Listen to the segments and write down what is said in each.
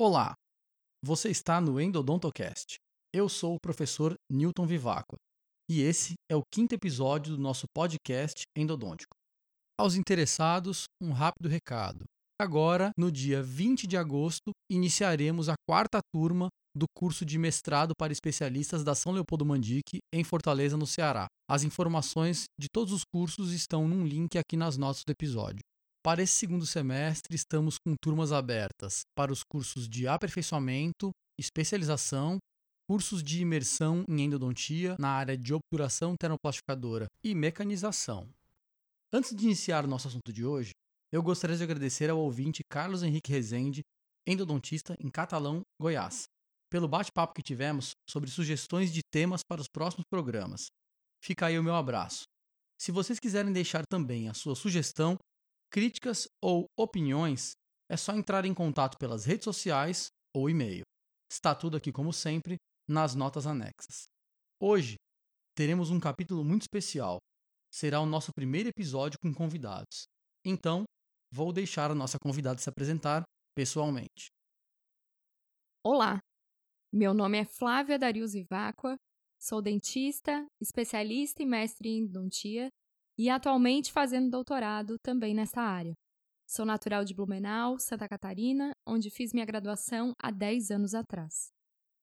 Olá, você está no Endodontocast. Eu sou o professor Newton Vivacqua e esse é o quinto episódio do nosso podcast endodôntico. Aos interessados, um rápido recado. Agora, no dia 20 de agosto, iniciaremos a quarta turma do curso de mestrado para especialistas da São Leopoldo Mandique, em Fortaleza, no Ceará. As informações de todos os cursos estão num link aqui nas notas do episódio. Para esse segundo semestre, estamos com turmas abertas para os cursos de aperfeiçoamento, especialização, cursos de imersão em endodontia na área de obturação termoplastificadora e mecanização. Antes de iniciar o nosso assunto de hoje, eu gostaria de agradecer ao ouvinte Carlos Henrique Rezende, endodontista em Catalão, Goiás, pelo bate-papo que tivemos sobre sugestões de temas para os próximos programas. Fica aí o meu abraço. Se vocês quiserem deixar também a sua sugestão, críticas ou opiniões, é só entrar em contato pelas redes sociais ou e-mail. Está tudo aqui, como sempre, nas notas anexas. Hoje teremos um capítulo muito especial. Será o nosso primeiro episódio com convidados. Então, vou deixar a nossa convidada se apresentar pessoalmente. Olá, meu nome é Flávia Darius Ivacqua, sou dentista, especialista e mestre em endodontia e atualmente fazendo doutorado também nessa área. Sou natural de Blumenau, Santa Catarina, onde fiz minha graduação há 10 anos atrás.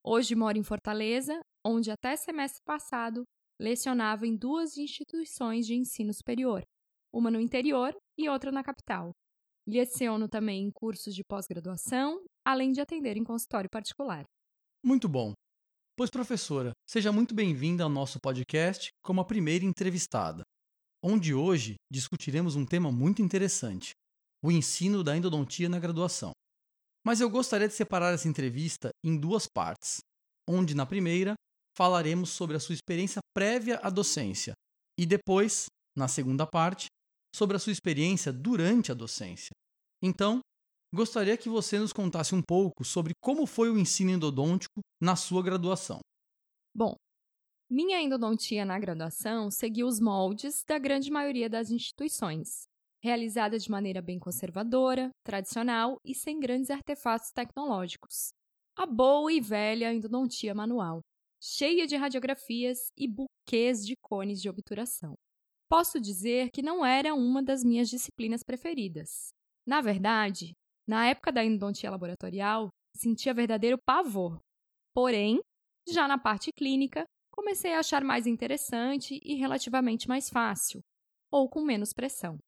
Hoje moro em Fortaleza, onde até semestre passado lecionava em duas instituições de ensino superior, uma no interior e outra na capital. Leciono também em cursos de pós-graduação, além de atender em consultório particular. Muito bom. Pois, professora, seja muito bem-vinda ao nosso podcast como a primeira entrevistada onde hoje discutiremos um tema muito interessante: o ensino da endodontia na graduação. Mas eu gostaria de separar essa entrevista em duas partes, onde na primeira falaremos sobre a sua experiência prévia à docência e depois, na segunda parte, sobre a sua experiência durante a docência. Então, gostaria que você nos contasse um pouco sobre como foi o ensino endodôntico na sua graduação. Bom, minha endodontia na graduação seguiu os moldes da grande maioria das instituições, realizada de maneira bem conservadora, tradicional e sem grandes artefatos tecnológicos. A boa e velha endodontia manual, cheia de radiografias e buquês de cones de obturação. Posso dizer que não era uma das minhas disciplinas preferidas. Na verdade, na época da endodontia laboratorial, sentia verdadeiro pavor. Porém, já na parte clínica, comecei a achar mais interessante e relativamente mais fácil, ou com menos pressão.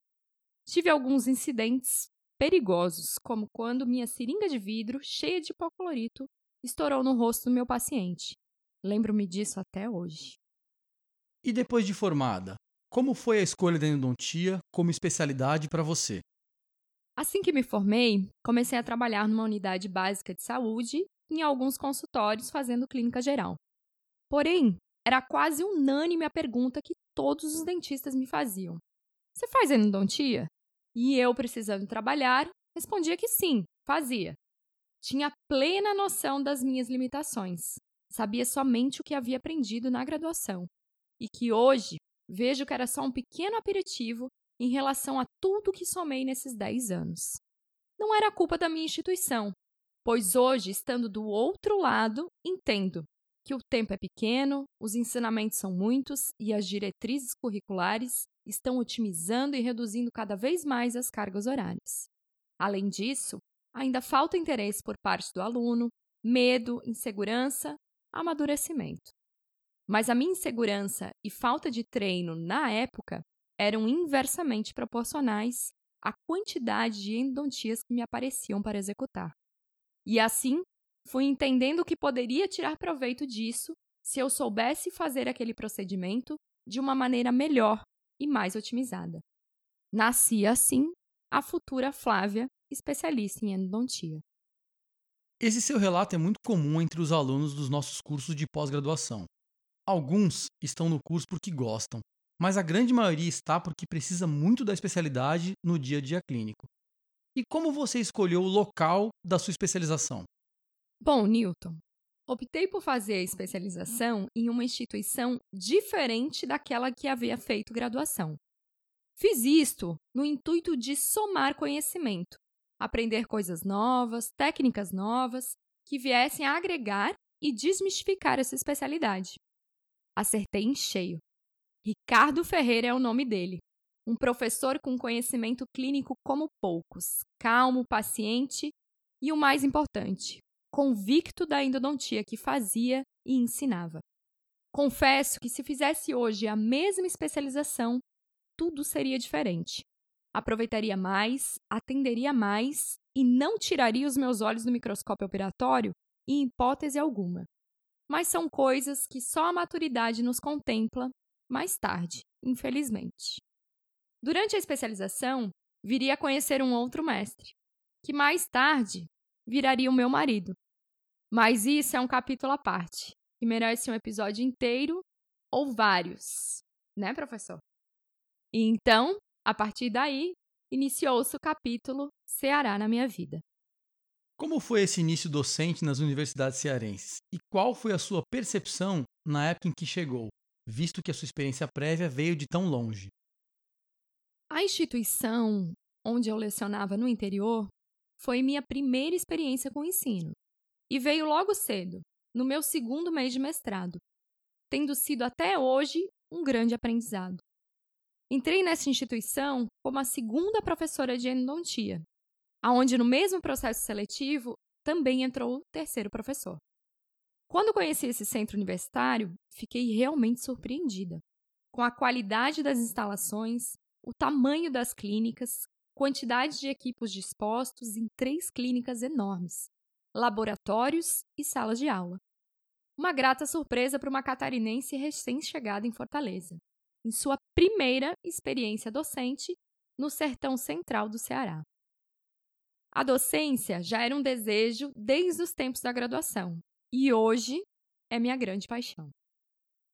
Tive alguns incidentes perigosos, como quando minha seringa de vidro, cheia de hipoclorito, estourou no rosto do meu paciente. Lembro-me disso até hoje. E depois de formada, como foi a escolha da endodontia como especialidade para você? Assim que me formei, comecei a trabalhar numa unidade básica de saúde em alguns consultórios fazendo clínica geral. Porém, era quase unânime a pergunta que todos os dentistas me faziam: Você faz endodontia? E eu, precisando trabalhar, respondia que sim, fazia. Tinha plena noção das minhas limitações. Sabia somente o que havia aprendido na graduação. E que hoje vejo que era só um pequeno aperitivo em relação a tudo que somei nesses 10 anos. Não era culpa da minha instituição, pois hoje, estando do outro lado, entendo que o tempo é pequeno, os ensinamentos são muitos e as diretrizes curriculares estão otimizando e reduzindo cada vez mais as cargas horárias. Além disso, ainda falta interesse por parte do aluno, medo, insegurança, amadurecimento. Mas a minha insegurança e falta de treino na época eram inversamente proporcionais à quantidade de endodontias que me apareciam para executar. E assim, Fui entendendo que poderia tirar proveito disso se eu soubesse fazer aquele procedimento de uma maneira melhor e mais otimizada. Nascia assim a futura Flávia, especialista em endodontia. Esse seu relato é muito comum entre os alunos dos nossos cursos de pós-graduação. Alguns estão no curso porque gostam, mas a grande maioria está porque precisa muito da especialidade no dia a dia clínico. E como você escolheu o local da sua especialização? Bom, Newton, optei por fazer a especialização em uma instituição diferente daquela que havia feito graduação. Fiz isto no intuito de somar conhecimento, aprender coisas novas, técnicas novas, que viessem a agregar e desmistificar essa especialidade. Acertei em cheio. Ricardo Ferreira é o nome dele. Um professor com conhecimento clínico como poucos, calmo, paciente e o mais importante, convicto da endodontia que fazia e ensinava. Confesso que se fizesse hoje a mesma especialização, tudo seria diferente. Aproveitaria mais, atenderia mais e não tiraria os meus olhos do microscópio operatório em hipótese alguma. Mas são coisas que só a maturidade nos contempla mais tarde, infelizmente. Durante a especialização, viria a conhecer um outro mestre, que mais tarde viraria o meu marido. Mas isso é um capítulo à parte, que merece um episódio inteiro ou vários, né, professor? E então, a partir daí, iniciou-se o capítulo Ceará na minha vida. Como foi esse início docente nas universidades cearenses? E qual foi a sua percepção na época em que chegou, visto que a sua experiência prévia veio de tão longe? A instituição onde eu lecionava no interior foi minha primeira experiência com o ensino e veio logo cedo, no meu segundo mês de mestrado, tendo sido até hoje um grande aprendizado. Entrei nessa instituição como a segunda professora de endodontia, aonde no mesmo processo seletivo também entrou o terceiro professor. Quando conheci esse centro universitário, fiquei realmente surpreendida com a qualidade das instalações, o tamanho das clínicas, quantidade de equipos dispostos em três clínicas enormes, laboratórios e salas de aula. Uma grata surpresa para uma catarinense recém-chegada em Fortaleza, em sua primeira experiência docente no sertão central do Ceará. A docência já era um desejo desde os tempos da graduação e hoje é minha grande paixão.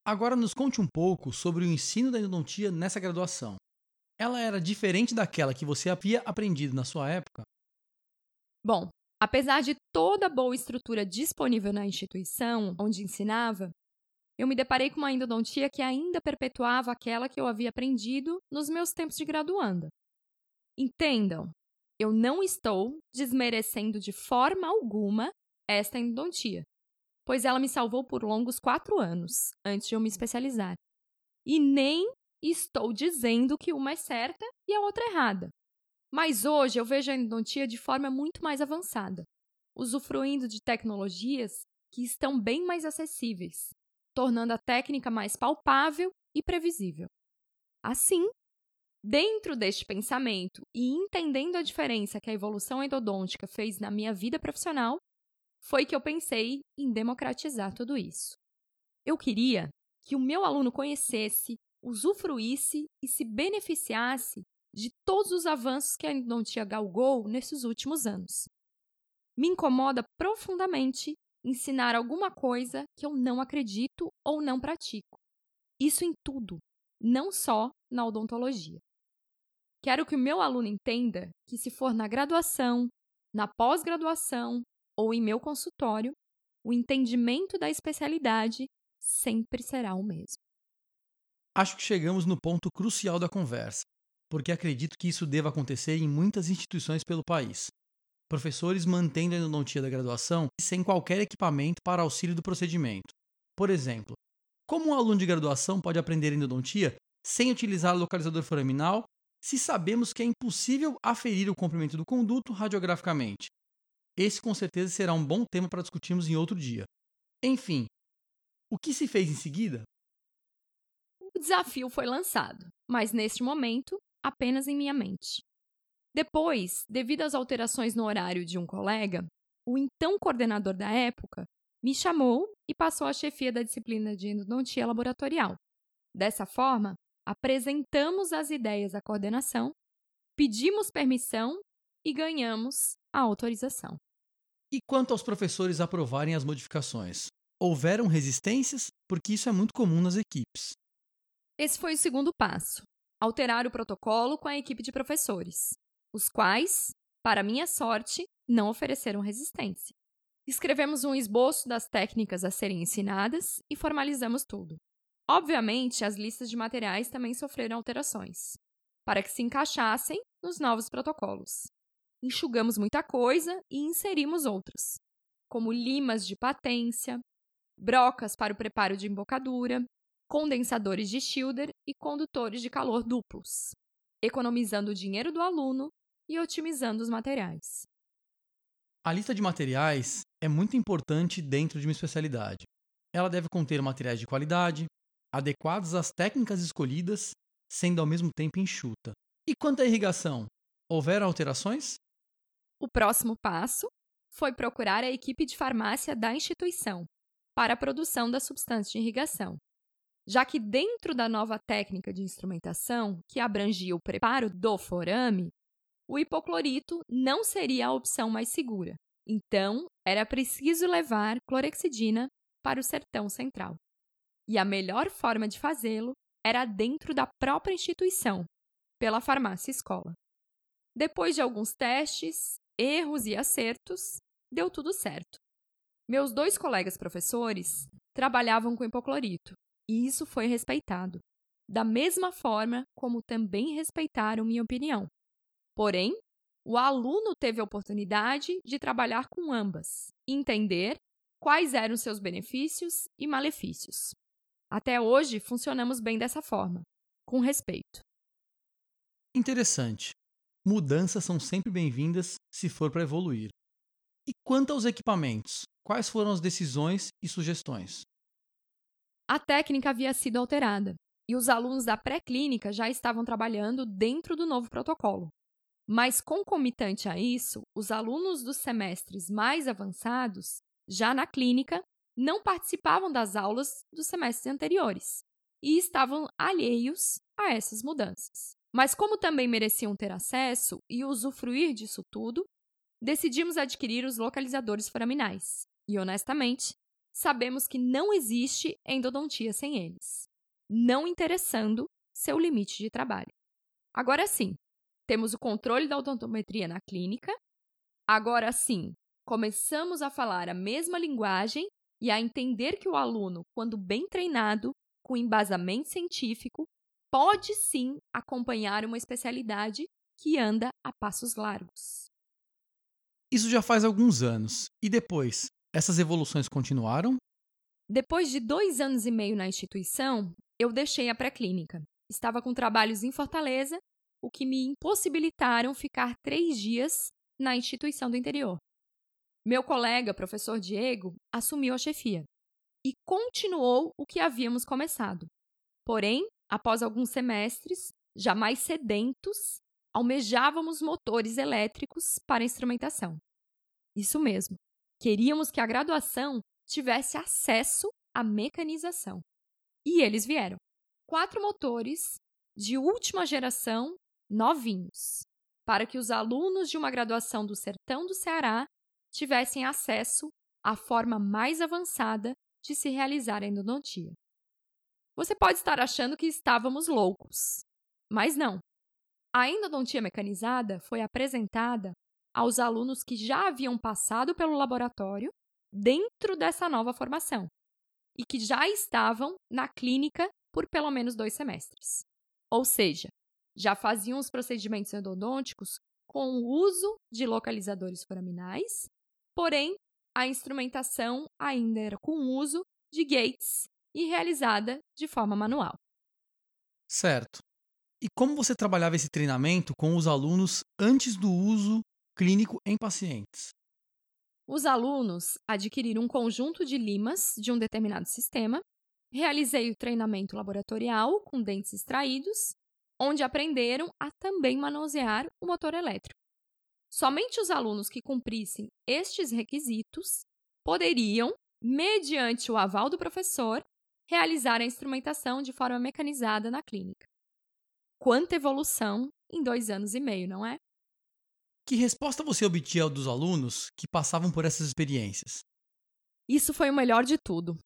Agora nos conte um pouco sobre o ensino da endodontia nessa graduação. Ela era diferente daquela que você havia aprendido na sua época? Bom, Apesar de toda a boa estrutura disponível na instituição onde ensinava, eu me deparei com uma endodontia que ainda perpetuava aquela que eu havia aprendido nos meus tempos de graduanda. Entendam, eu não estou desmerecendo de forma alguma esta endodontia, pois ela me salvou por longos quatro anos antes de eu me especializar. E nem estou dizendo que uma é certa e a outra errada. Mas hoje eu vejo a endodontia de forma muito mais avançada, usufruindo de tecnologias que estão bem mais acessíveis, tornando a técnica mais palpável e previsível. Assim, dentro deste pensamento e entendendo a diferença que a evolução endodôntica fez na minha vida profissional, foi que eu pensei em democratizar tudo isso. Eu queria que o meu aluno conhecesse, usufruísse e se beneficiasse de todos os avanços que a endodontia galgou nesses últimos anos. Me incomoda profundamente ensinar alguma coisa que eu não acredito ou não pratico. Isso em tudo, não só na odontologia. Quero que o meu aluno entenda que, se for na graduação, na pós-graduação ou em meu consultório, o entendimento da especialidade sempre será o mesmo. Acho que chegamos no ponto crucial da conversa porque acredito que isso deva acontecer em muitas instituições pelo país. Professores mantendo a endodontia da graduação sem qualquer equipamento para auxílio do procedimento. Por exemplo, como um aluno de graduação pode aprender endodontia sem utilizar localizador foraminal se sabemos que é impossível aferir o comprimento do conduto radiograficamente? Esse com certeza será um bom tema para discutirmos em outro dia. Enfim, o que se fez em seguida? O desafio foi lançado, mas neste momento apenas em minha mente. Depois, devido às alterações no horário de um colega, o então coordenador da época me chamou e passou a chefia da disciplina de endodontia laboratorial. Dessa forma, apresentamos as ideias à coordenação, pedimos permissão e ganhamos a autorização. E quanto aos professores aprovarem as modificações? Houveram resistências? Porque isso é muito comum nas equipes. Esse foi o segundo passo alterar o protocolo com a equipe de professores, os quais, para minha sorte, não ofereceram resistência. Escrevemos um esboço das técnicas a serem ensinadas e formalizamos tudo. Obviamente, as listas de materiais também sofreram alterações, para que se encaixassem nos novos protocolos. enxugamos muita coisa e inserimos outras, como limas de patência, brocas para o preparo de embocadura, condensadores de Schilder e condutores de calor duplos, economizando o dinheiro do aluno e otimizando os materiais. A lista de materiais é muito importante dentro de uma especialidade. Ela deve conter materiais de qualidade, adequados às técnicas escolhidas, sendo ao mesmo tempo enxuta. E quanto à irrigação, houveram alterações? O próximo passo foi procurar a equipe de farmácia da instituição para a produção da substância de irrigação, já que dentro da nova técnica de instrumentação, que abrangia o preparo do forame, o hipoclorito não seria a opção mais segura. Então, era preciso levar clorexidina para o sertão central. E a melhor forma de fazê-lo era dentro da própria instituição, pela farmácia escola. Depois de alguns testes, erros e acertos, deu tudo certo. Meus dois colegas professores trabalhavam com hipoclorito, e isso foi respeitado, da mesma forma como também respeitaram minha opinião. Porém, o aluno teve a oportunidade de trabalhar com ambas, entender quais eram seus benefícios e malefícios. Até hoje, funcionamos bem dessa forma, com respeito. Interessante. Mudanças são sempre bem-vindas se for para evoluir. E quanto aos equipamentos, quais foram as decisões e sugestões? A técnica havia sido alterada e os alunos da pré-clínica já estavam trabalhando dentro do novo protocolo. Mas, concomitante a isso, os alunos dos semestres mais avançados, já na clínica, não participavam das aulas dos semestres anteriores e estavam alheios a essas mudanças. Mas, como também mereciam ter acesso e usufruir disso tudo, decidimos adquirir os localizadores foraminais. E, honestamente, sabemos que não existe endodontia sem eles, não interessando seu limite de trabalho. Agora sim, temos o controle da odontometria na clínica. Agora sim, começamos a falar a mesma linguagem e a entender que o aluno, quando bem treinado, com embasamento científico, pode sim acompanhar uma especialidade que anda a passos largos. Isso já faz alguns anos. E depois, essas evoluções continuaram? Depois de dois anos e meio na instituição, eu deixei a pré-clínica. Estava com trabalhos em Fortaleza o que me impossibilitaram ficar três dias na instituição do interior. Meu colega, professor Diego, assumiu a chefia e continuou o que havíamos começado. Porém, após alguns semestres, já mais sedentos, almejávamos motores elétricos para instrumentação. Isso mesmo, queríamos que a graduação tivesse acesso à mecanização. E eles vieram. Quatro motores de última geração novinhos, para que os alunos de uma graduação do sertão do Ceará tivessem acesso à forma mais avançada de se realizar a endodontia. Você pode estar achando que estávamos loucos, mas não. A endodontia mecanizada foi apresentada aos alunos que já haviam passado pelo laboratório dentro dessa nova formação e que já estavam na clínica por pelo menos dois semestres. Ou seja, já faziam os procedimentos endodônticos com o uso de localizadores foraminais, porém, a instrumentação ainda era com o uso de gates e realizada de forma manual. Certo. E como você trabalhava esse treinamento com os alunos antes do uso clínico em pacientes? Os alunos adquiriram um conjunto de limas de um determinado sistema, realizei o treinamento laboratorial com dentes extraídos onde aprenderam a também manusear o motor elétrico. Somente os alunos que cumprissem estes requisitos poderiam, mediante o aval do professor, realizar a instrumentação de forma mecanizada na clínica. Quanta evolução em dois anos e meio, não é? Que resposta você obtinha dos alunos que passavam por essas experiências? Isso foi o melhor de tudo.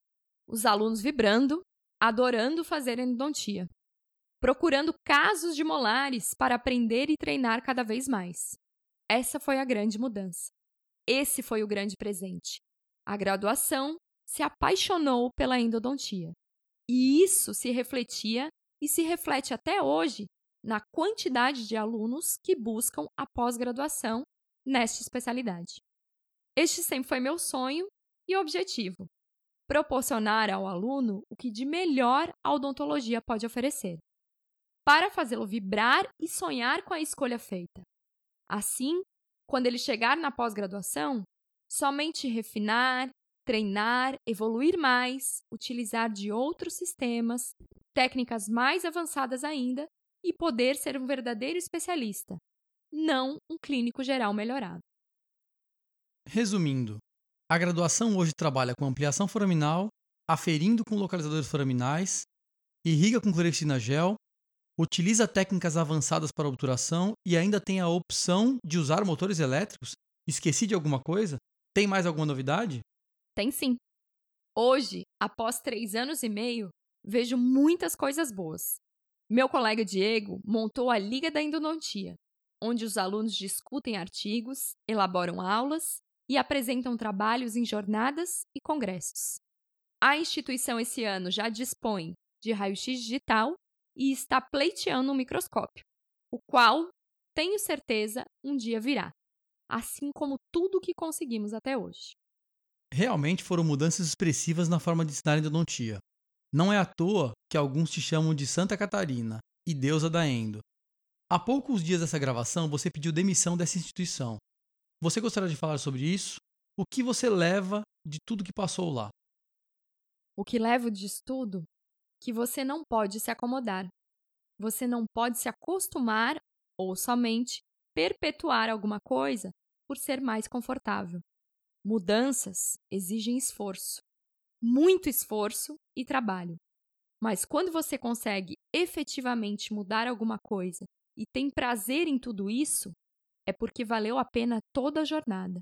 Os alunos vibrando, adorando fazer endodontia procurando casos de molares para aprender e treinar cada vez mais. Essa foi a grande mudança. Esse foi o grande presente. A graduação se apaixonou pela endodontia. E isso se refletia e se reflete até hoje na quantidade de alunos que buscam a pós-graduação nesta especialidade. Este sempre foi meu sonho e objetivo: proporcionar ao aluno o que de melhor a odontologia pode oferecer, para fazê-lo vibrar e sonhar com a escolha feita. Assim, quando ele chegar na pós-graduação, somente refinar, treinar, evoluir mais, utilizar de outros sistemas, técnicas mais avançadas ainda e poder ser um verdadeiro especialista, não um clínico geral melhorado. Resumindo, a graduação hoje trabalha com ampliação foraminal, aferindo com localizadores foraminais, irriga com cloretina gel, utiliza técnicas avançadas para obturação e ainda tem a opção de usar motores elétricos? Esqueci de alguma coisa? Tem mais alguma novidade? Tem sim. Hoje, após três anos e meio, vejo muitas coisas boas. Meu colega Diego montou a Liga da Endodontia, onde os alunos discutem artigos, elaboram aulas e apresentam trabalhos em jornadas e congressos. A instituição esse ano já dispõe de raio-x digital e está pleiteando um microscópio, o qual, tenho certeza, um dia virá, assim como tudo o que conseguimos até hoje. Realmente foram mudanças expressivas na forma de ensinar endodontia. Não é à toa que alguns te chamam de Santa Catarina e deusa da endo. Há poucos dias dessa gravação, você pediu demissão dessa instituição. Você gostaria de falar sobre isso? O que você leva de tudo que passou lá? O que levo disso tudo? Que você não pode se acomodar. Você não pode se acostumar ou somente perpetuar alguma coisa por ser mais confortável. Mudanças exigem esforço, muito esforço e trabalho. Mas quando você consegue efetivamente mudar alguma coisa e tem prazer em tudo isso, é porque valeu a pena toda a jornada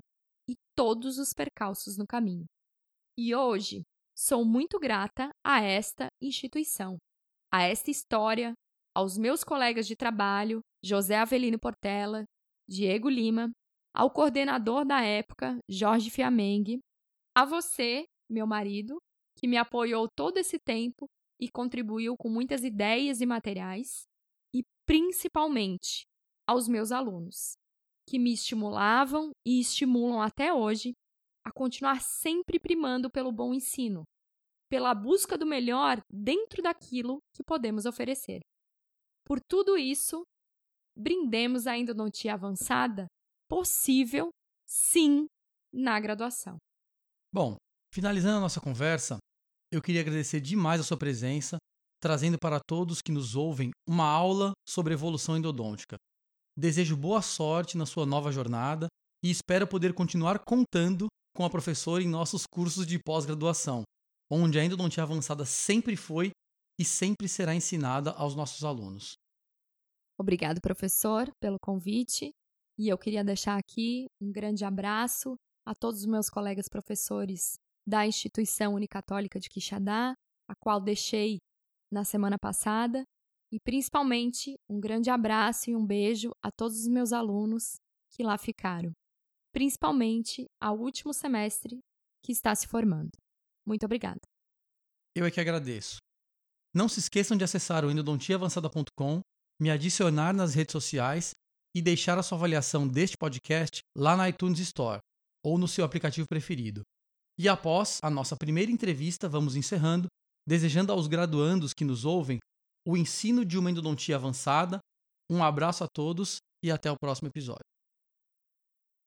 e todos os percalços no caminho. E hoje sou muito grata a esta instituição, a esta história, aos meus colegas de trabalho, José Avelino Portela, Diego Lima, ao coordenador da época, Jorge Fiamengue, a você, meu marido, que me apoiou todo esse tempo e contribuiu com muitas ideias e materiais, e principalmente aos meus alunos, que me estimulavam e estimulam até hoje a continuar sempre primando pelo bom ensino, pela busca do melhor dentro daquilo que podemos oferecer. Por tudo isso, brindemos a endodontia avançada possível, sim, na graduação. Bom, finalizando a nossa conversa, eu queria agradecer demais a sua presença, trazendo para todos que nos ouvem uma aula sobre evolução endodôntica. Desejo boa sorte na sua nova jornada e espero poder continuar contando com a professora em nossos cursos de pós-graduação, onde a endodontia avançada sempre foi e sempre será ensinada aos nossos alunos. Obrigado, professor, pelo convite. E eu queria deixar aqui um grande abraço a todos os meus colegas professores da Instituição Unicatólica de Quixadá, a qual deixei na semana passada, e principalmente um grande abraço e um beijo a todos os meus alunos que lá ficaram, principalmente ao último semestre que está se formando. Muito obrigada. Eu é que agradeço. Não se esqueçam de acessar o endodontiaavançada.com, me adicionar nas redes sociais e deixar a sua avaliação deste podcast lá na iTunes Store ou no seu aplicativo preferido. E após a nossa primeira entrevista, vamos encerrando, desejando aos graduandos que nos ouvem o ensino de uma endodontia avançada. Um abraço a todos e até o próximo episódio.